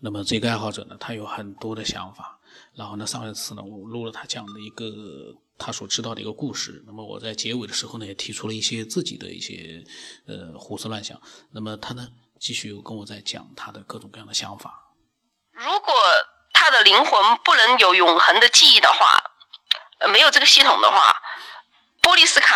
那么这个爱好者呢，他有很多的想法。然后呢，上一次呢，我录了他讲的一个他所知道的一个故事。那么我在结尾的时候呢，也提出了一些自己的一些呃胡思乱想。那么他呢，继续跟我在讲他的各种各样的想法。如果他的灵魂不能有永恒的记忆的话，没有这个系统的话，波利斯卡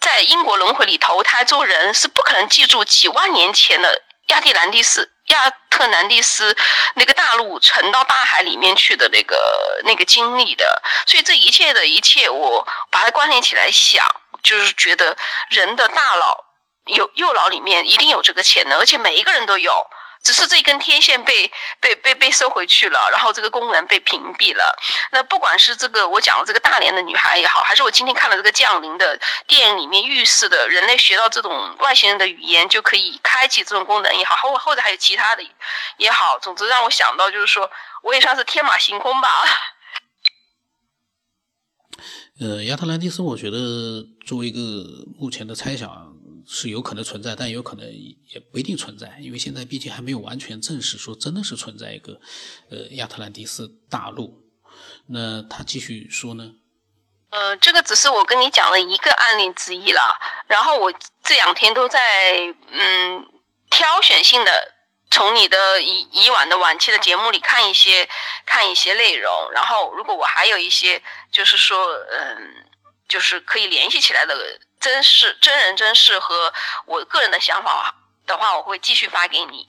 在英国轮回里投胎做人是不可能记住几万年前的亚特兰蒂斯。亚特兰蒂斯那个大陆沉到大海里面去的那个那个经历的，所以这一切的一切，我把它关联起来想，就是觉得人的大脑有右脑里面一定有这个潜能，而且每一个人都有。只是这根天线被被被被收回去了，然后这个功能被屏蔽了。那不管是这个我讲的这个大连的女孩也好，还是我今天看了这个降临的电影里面预示的人类学到这种外星人的语言就可以开启这种功能也好，或或者还有其他的也好，总之让我想到就是说，我也算是天马行空吧。呃，亚特兰蒂斯，我觉得作为一个目前的猜想。是有可能存在，但有可能也不一定存在，因为现在毕竟还没有完全证实说真的是存在一个，呃，亚特兰蒂斯大陆。那他继续说呢？呃，这个只是我跟你讲的一个案例之一了。然后我这两天都在嗯挑选性的从你的以以往的往期的节目里看一些看一些内容。然后如果我还有一些就是说嗯就是可以联系起来的。真事、真人真事和我个人的想法的话，我会继续发给你。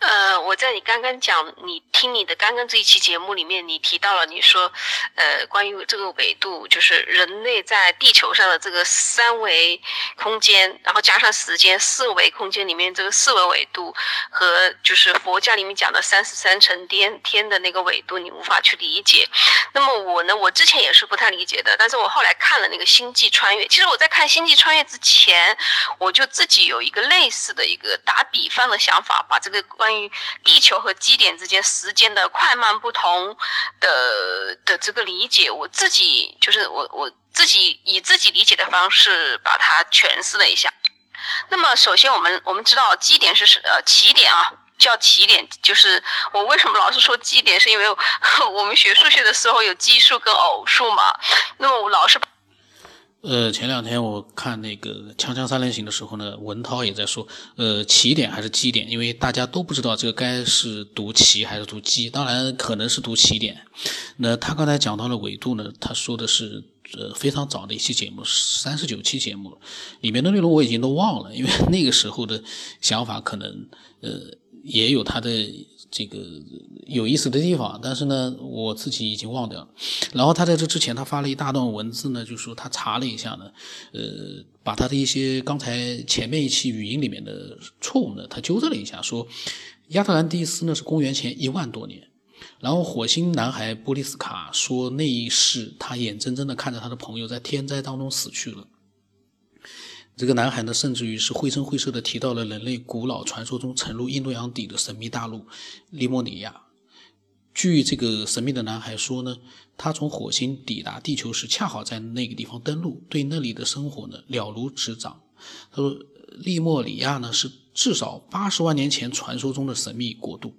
呃，我在你刚刚讲，你听你的刚刚这一期节目里面，你提到了你说，呃，关于这个纬度，就是人类在地球上的这个三维空间，然后加上时间四维空间里面这个四维纬度，和就是佛教里面讲的三十三层天天的那个纬度，你无法去理解。那么我呢，我之前也是不太理解的，但是我后来看了那个《星际穿越》，其实我在看《星际穿越》之前，我就自己有一个类似的一个打比方的想法，把这个。关于地球和基点之间时间的快慢不同的的这个理解，我自己就是我我自己以自己理解的方式把它诠释了一下。那么，首先我们我们知道基点是呃起点啊，叫起点，就是我为什么老是说基点，是因为我们学数学的时候有奇数跟偶数嘛。那么我老是。呃，前两天我看那个《锵锵三人行》的时候呢，文涛也在说，呃，起点还是基点，因为大家都不知道这个该是读起还是读基，当然可能是读起点。那他刚才讲到了纬度呢，他说的是呃非常早的一期节目，三十九期节目里面的内容我已经都忘了，因为那个时候的想法可能呃也有他的。这个有意思的地方，但是呢，我自己已经忘掉了。然后他在这之前，他发了一大段文字呢，就说他查了一下呢，呃，把他的一些刚才前面一期语音里面的错误呢，他纠正了一下，说亚特兰蒂斯呢是公元前一万多年。然后火星男孩波利斯卡说那一世他眼睁睁的看着他的朋友在天灾当中死去了。这个男孩呢，甚至于是绘声绘色的提到了人类古老传说中沉入印度洋底的神秘大陆利莫里亚。据这个神秘的男孩说呢，他从火星抵达地球时，恰好在那个地方登陆，对那里的生活呢了如指掌。他说，利莫里亚呢是至少八十万年前传说中的神秘国度。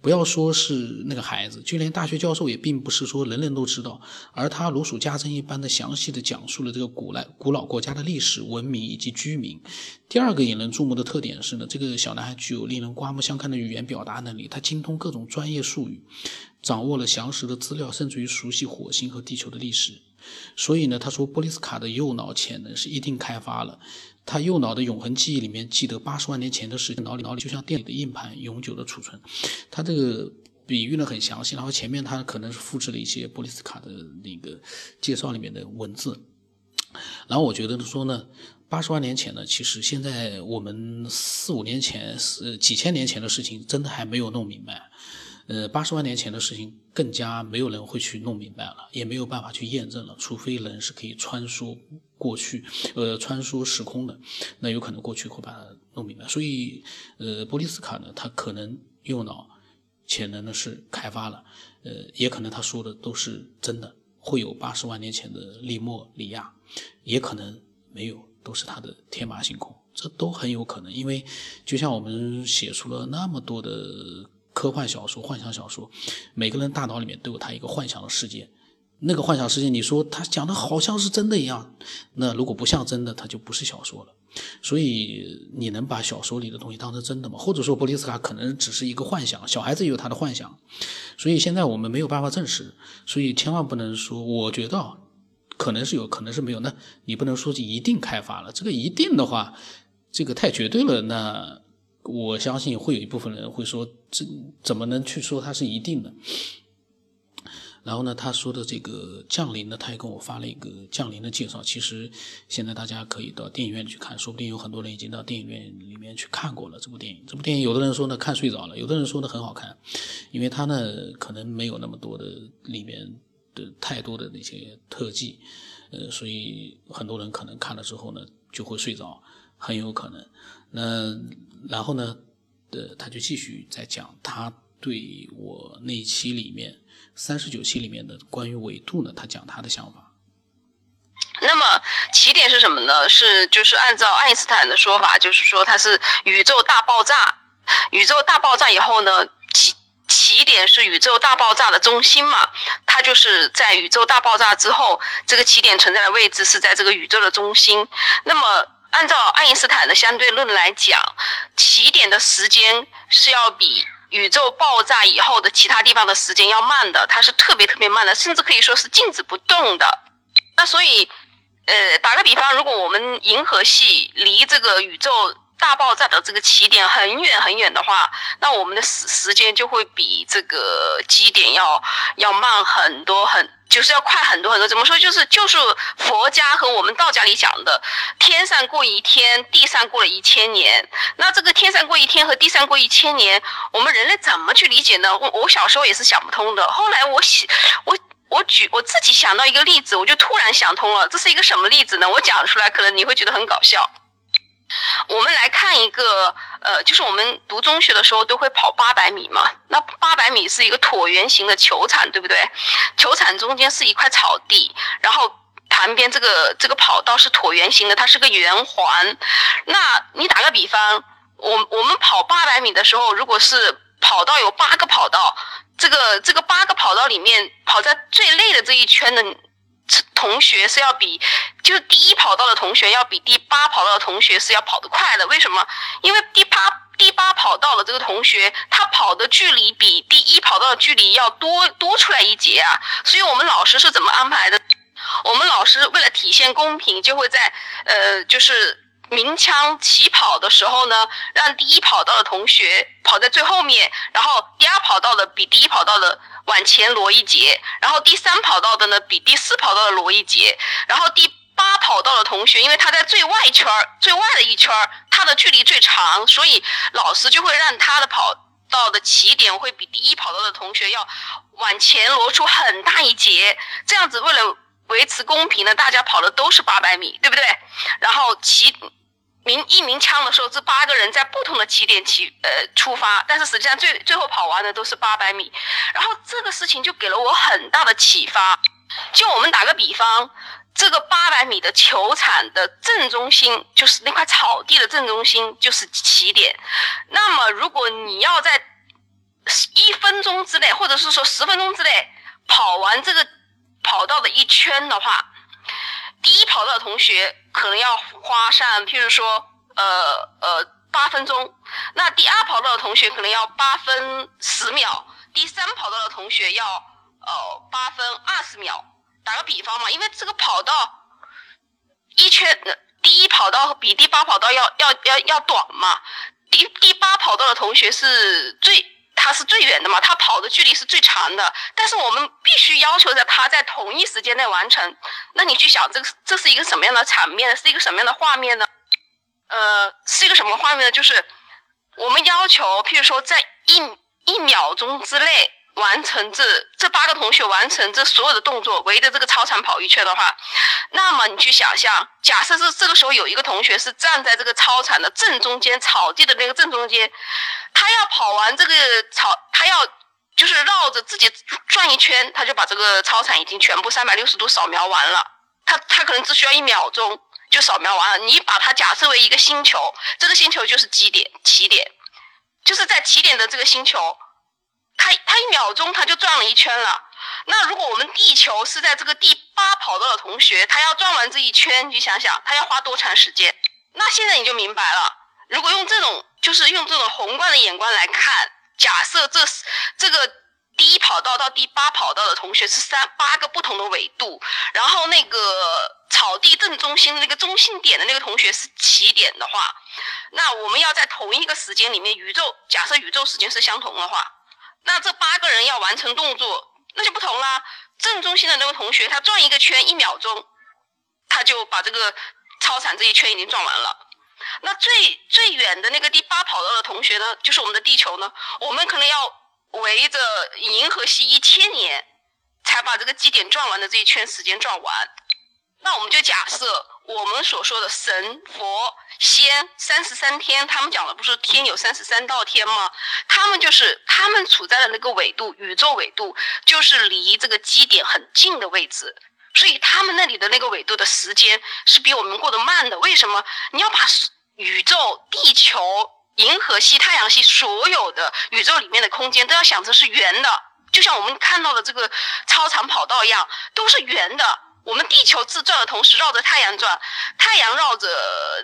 不要说是那个孩子，就连大学教授也并不是说人人都知道。而他如数家珍一般的详细的讲述了这个古来古老国家的历史、文明以及居民。第二个引人注目的特点是呢，这个小男孩具有令人刮目相看的语言表达能力，他精通各种专业术语，掌握了详实的资料，甚至于熟悉火星和地球的历史。所以呢，他说波利斯卡的右脑潜能是一定开发了。他右脑的永恒记忆里面记得八十万年前的事情，脑里脑里就像电里的硬盘，永久的储存。他这个比喻呢很详细，然后前面他可能是复制了一些波利斯卡的那个介绍里面的文字。然后我觉得说呢，八十万年前呢，其实现在我们四五年前、几千年前的事情，真的还没有弄明白。呃，八十万年前的事情更加没有人会去弄明白了，也没有办法去验证了，除非人是可以穿梭过去，呃，穿梭时空的，那有可能过去会把它弄明白。所以，呃，波利斯卡呢，他可能右脑潜能呢是开发了，呃，也可能他说的都是真的，会有八十万年前的利莫里亚，也可能没有，都是他的天马行空，这都很有可能，因为就像我们写出了那么多的。科幻小说、幻想小说，每个人大脑里面都有他一个幻想的世界。那个幻想世界，你说他讲的好像是真的一样，那如果不像真的，他就不是小说了。所以你能把小说里的东西当成真的吗？或者说波利斯卡可能只是一个幻想，小孩子也有他的幻想。所以现在我们没有办法证实，所以千万不能说，我觉得可能是有可能是没有，那你不能说一定开发了。这个一定的话，这个太绝对了。那我相信会有一部分人会说，这怎么能去说它是一定的？然后呢，他说的这个降临呢，他也跟我发了一个降临的介绍。其实现在大家可以到电影院去看，说不定有很多人已经到电影院里面去看过了这部电影。这部电影有的人说呢看睡着了，有的人说呢很好看，因为他呢可能没有那么多的里面的太多的那些特技，呃，所以很多人可能看了之后呢就会睡着，很有可能。那然后呢，呃，他就继续在讲他对我那一期里面。三十九期里面的关于纬度呢，他讲他的想法。那么起点是什么呢？是就是按照爱因斯坦的说法，就是说它是宇宙大爆炸。宇宙大爆炸以后呢，起起点是宇宙大爆炸的中心嘛？它就是在宇宙大爆炸之后，这个起点存在的位置是在这个宇宙的中心。那么按照爱因斯坦的相对论来讲，起点的时间是要比。宇宙爆炸以后的其他地方的时间要慢的，它是特别特别慢的，甚至可以说是静止不动的。那所以，呃，打个比方，如果我们银河系离这个宇宙大爆炸的这个起点很远很远的话，那我们的时时间就会比这个基点要要慢很多很。就是要快很多很多，怎么说？就是就是佛家和我们道家里讲的，天上过一天，地上过了一千年。那这个天上过一天和地上过一千年，我们人类怎么去理解呢？我我小时候也是想不通的。后来我想，我我举我自己想到一个例子，我就突然想通了。这是一个什么例子呢？我讲出来可能你会觉得很搞笑。我们来看一个，呃，就是我们读中学的时候都会跑八百米嘛。那八百米是一个椭圆形的球场，对不对？球场中间是一块草地，然后旁边这个这个跑道是椭圆形的，它是个圆环。那你打个比方，我我们跑八百米的时候，如果是跑道有八个跑道，这个这个八个跑道里面跑在最累的这一圈的。同学是要比，就是第一跑道的同学要比第八跑道的同学是要跑得快的。为什么？因为第八第八跑道的这个同学，他跑的距离比第一跑道的距离要多多出来一截啊。所以我们老师是怎么安排的？我们老师为了体现公平，就会在呃，就是鸣枪起跑的时候呢，让第一跑道的同学跑在最后面，然后第二跑道的比第一跑道的。往前挪一节，然后第三跑道的呢比第四跑道的挪一节，然后第八跑道的同学，因为他在最外圈儿、最外的一圈儿，他的距离最长，所以老师就会让他的跑道的起点会比第一跑道的同学要往前挪出很大一截，这样子为了维持公平呢，大家跑的都是八百米，对不对？然后起。鸣一鸣枪的时候，这八个人在不同的起点起呃出发，但是实际上最最后跑完的都是八百米。然后这个事情就给了我很大的启发。就我们打个比方，这个八百米的球场的正中心，就是那块草地的正中心，就是起点。那么如果你要在一分钟之内，或者是说十分钟之内跑完这个跑道的一圈的话，第一跑道的同学可能要花上，譬如说，呃呃八分钟，那第二跑道的同学可能要八分十秒，第三跑道的同学要呃八分二十秒。打个比方嘛，因为这个跑道一圈，第一跑道比第八跑道要要要要短嘛，第第八跑道的同学是最。它是最远的嘛，它跑的距离是最长的，但是我们必须要求着它在同一时间内完成。那你去想，这个这是一个什么样的场面？是一个什么样的画面呢？呃，是一个什么画面呢？就是我们要求，譬如说，在一一秒钟之内完成这这八个同学完成这所有的动作，围着这个操场跑一圈的话，那么你去想象，假设是这个时候有一个同学是站在这个操场的正中间，草地的那个正中间。他要跑完这个草，他要就是绕着自己转一圈，他就把这个操场已经全部三百六十度扫描完了。他他可能只需要一秒钟就扫描完了。你把它假设为一个星球，这个星球就是基点起点，就是在起点的这个星球，它它一秒钟他就转了一圈了。那如果我们地球是在这个第八跑道的同学，他要转完这一圈，你想想他要花多长时间？那现在你就明白了。如果用这种就是用这种宏观的眼光来看，假设这这个第一跑道到第八跑道的同学是三八个不同的纬度，然后那个草地正中心的那个中心点的那个同学是起点的话，那我们要在同一个时间里面，宇宙假设宇宙时间是相同的话，那这八个人要完成动作。那就不同啦，正中心的那个同学，他转一个圈一秒钟，他就把这个操场这一圈已经转完了。那最最远的那个第八跑道的同学呢，就是我们的地球呢，我们可能要围着银河系一千年，才把这个基点转完的这一圈时间转完。那我们就假设我们所说的神佛仙三十三天，他们讲的不是天有三十三道天吗？他们就是他们处在的那个纬度，宇宙纬度就是离这个基点很近的位置，所以他们那里的那个纬度的时间是比我们过得慢的。为什么？你要把宇宙、地球、银河系、太阳系所有的宇宙里面的空间都要想成是圆的，就像我们看到的这个超长跑道一样，都是圆的。我们地球自转的同时绕着太阳转，太阳绕着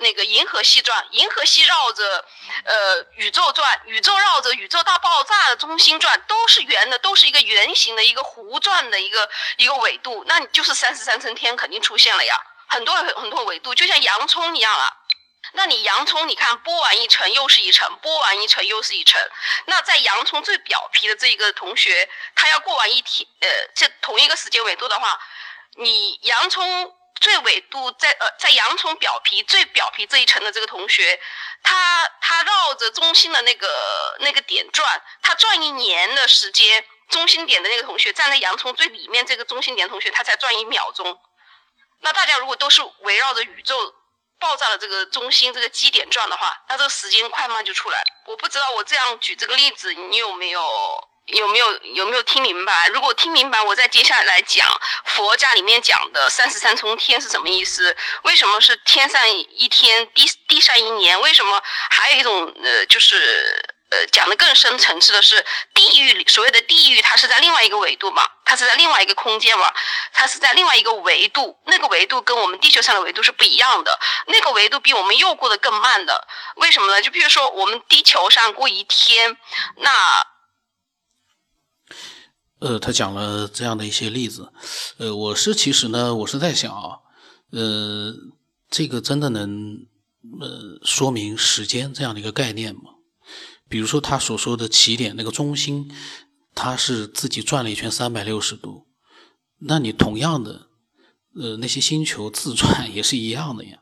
那个银河系转，银河系绕着呃宇宙转，宇宙绕着宇宙大爆炸的中心转，都是圆的，都是一个圆形的一个弧转的一个一个纬度，那你就是三十三层天肯定出现了呀，很多很多纬度，就像洋葱一样啊。那你洋葱，你看剥完一层又是一层，剥完一层又是一层，那在洋葱最表皮的这一个同学，他要过完一天，呃，这同一个时间纬度的话。你洋葱最纬度在呃，在洋葱表皮最表皮这一层的这个同学，他他绕着中心的那个那个点转，他转一年的时间，中心点的那个同学站在洋葱最里面这个中心点同学，他才转一秒钟。那大家如果都是围绕着宇宙爆炸的这个中心这个基点转的话，那这个时间快慢就出来。我不知道我这样举这个例子，你有没有？有没有有没有听明白？如果听明白，我再接下来讲佛家里面讲的三十三重天是什么意思？为什么是天上一天，地地上一年？为什么还有一种呃，就是呃讲的更深层次的是地狱里所谓的地狱，它是在另外一个维度嘛？它是在另外一个空间嘛？它是在另外一个维度，那个维度跟我们地球上的维度是不一样的。那个维度比我们又过得更慢的，为什么呢？就比如说我们地球上过一天，那。呃，他讲了这样的一些例子，呃，我是其实呢，我是在想啊，呃，这个真的能呃说明时间这样的一个概念吗？比如说他所说的起点那个中心，它是自己转了一圈三百六十度，那你同样的，呃，那些星球自转也是一样的呀。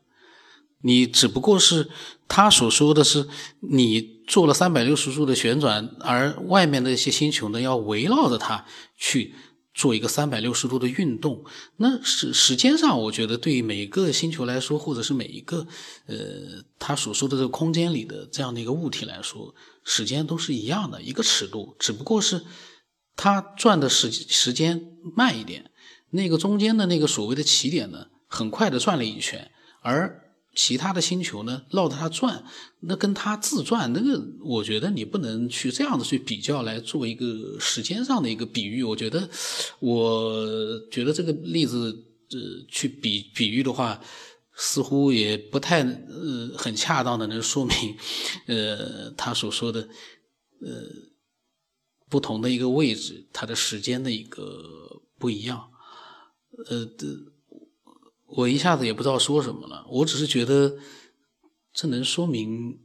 你只不过是他所说的是你做了三百六十度的旋转，而外面的一些星球呢要围绕着它去做一个三百六十度的运动。那时时间上，我觉得对于每个星球来说，或者是每一个呃他所说的这个空间里的这样的一个物体来说，时间都是一样的一个尺度，只不过是它转的时时间慢一点，那个中间的那个所谓的起点呢，很快的转了一圈，而。其他的星球呢，绕着它转，那跟它自转，那个我觉得你不能去这样子去比较来做一个时间上的一个比喻。我觉得，我觉得这个例子，呃，去比比喻的话，似乎也不太呃很恰当的能说明，呃，他所说的呃不同的一个位置，它的时间的一个不一样，呃的。我一下子也不知道说什么了，我只是觉得这能说明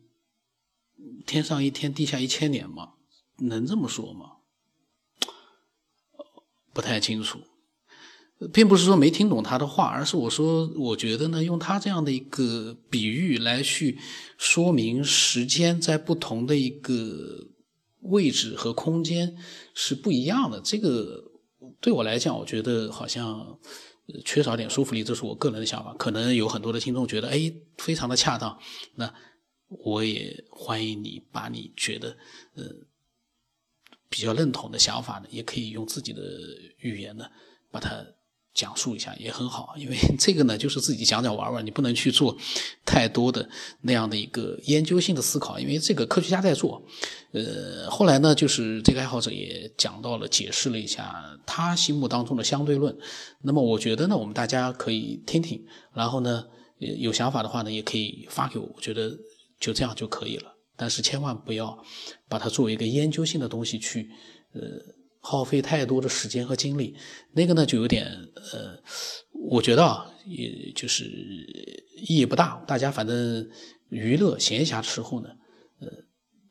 天上一天，地下一千年吗？能这么说吗？不太清楚，并不是说没听懂他的话，而是我说，我觉得呢，用他这样的一个比喻来去说明时间在不同的一个位置和空间是不一样的，这个对我来讲，我觉得好像。缺少点说服力，这是我个人的想法。可能有很多的听众觉得，哎，非常的恰当。那我也欢迎你把你觉得呃比较认同的想法呢，也可以用自己的语言呢把它讲述一下也很好，因为 这个呢就是自己讲讲玩玩，你不能去做太多的那样的一个研究性的思考，因为这个科学家在做。呃，后来呢，就是这个爱好者也讲到了，解释了一下他心目当中的相对论。那么我觉得呢，我们大家可以听听，然后呢，有想法的话呢，也可以发给我，我觉得就这样就可以了。但是千万不要把它作为一个研究性的东西去，呃。耗费太多的时间和精力，那个呢就有点呃，我觉得啊，也就是意义不大。大家反正娱乐闲暇的时候呢，呃，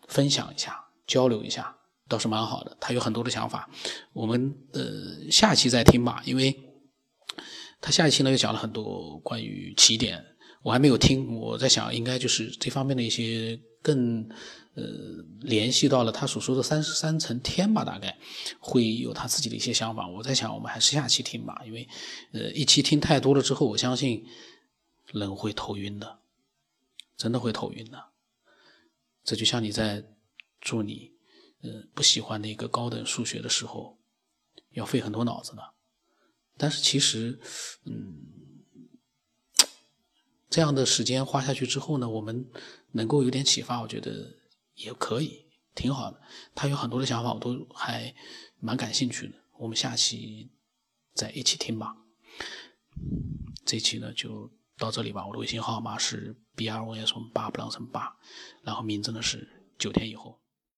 分享一下，交流一下，倒是蛮好的。他有很多的想法，我们呃下期再听吧，因为他下一期呢又讲了很多关于起点，我还没有听。我在想，应该就是这方面的一些更。呃，联系到了他所说的三十三层天吧，大概会有他自己的一些想法。我在想，我们还是下期听吧，因为呃，一期听太多了之后，我相信人会头晕的，真的会头晕的。这就像你在做你呃不喜欢的一个高等数学的时候，要费很多脑子的。但是其实，嗯，这样的时间花下去之后呢，我们能够有点启发，我觉得。也可以，挺好的。他有很多的想法，我都还蛮感兴趣的。我们下期再一起听吧。这期呢就到这里吧。我的微信号码是 b r o s 八不让成八，然后名字呢是九天以后。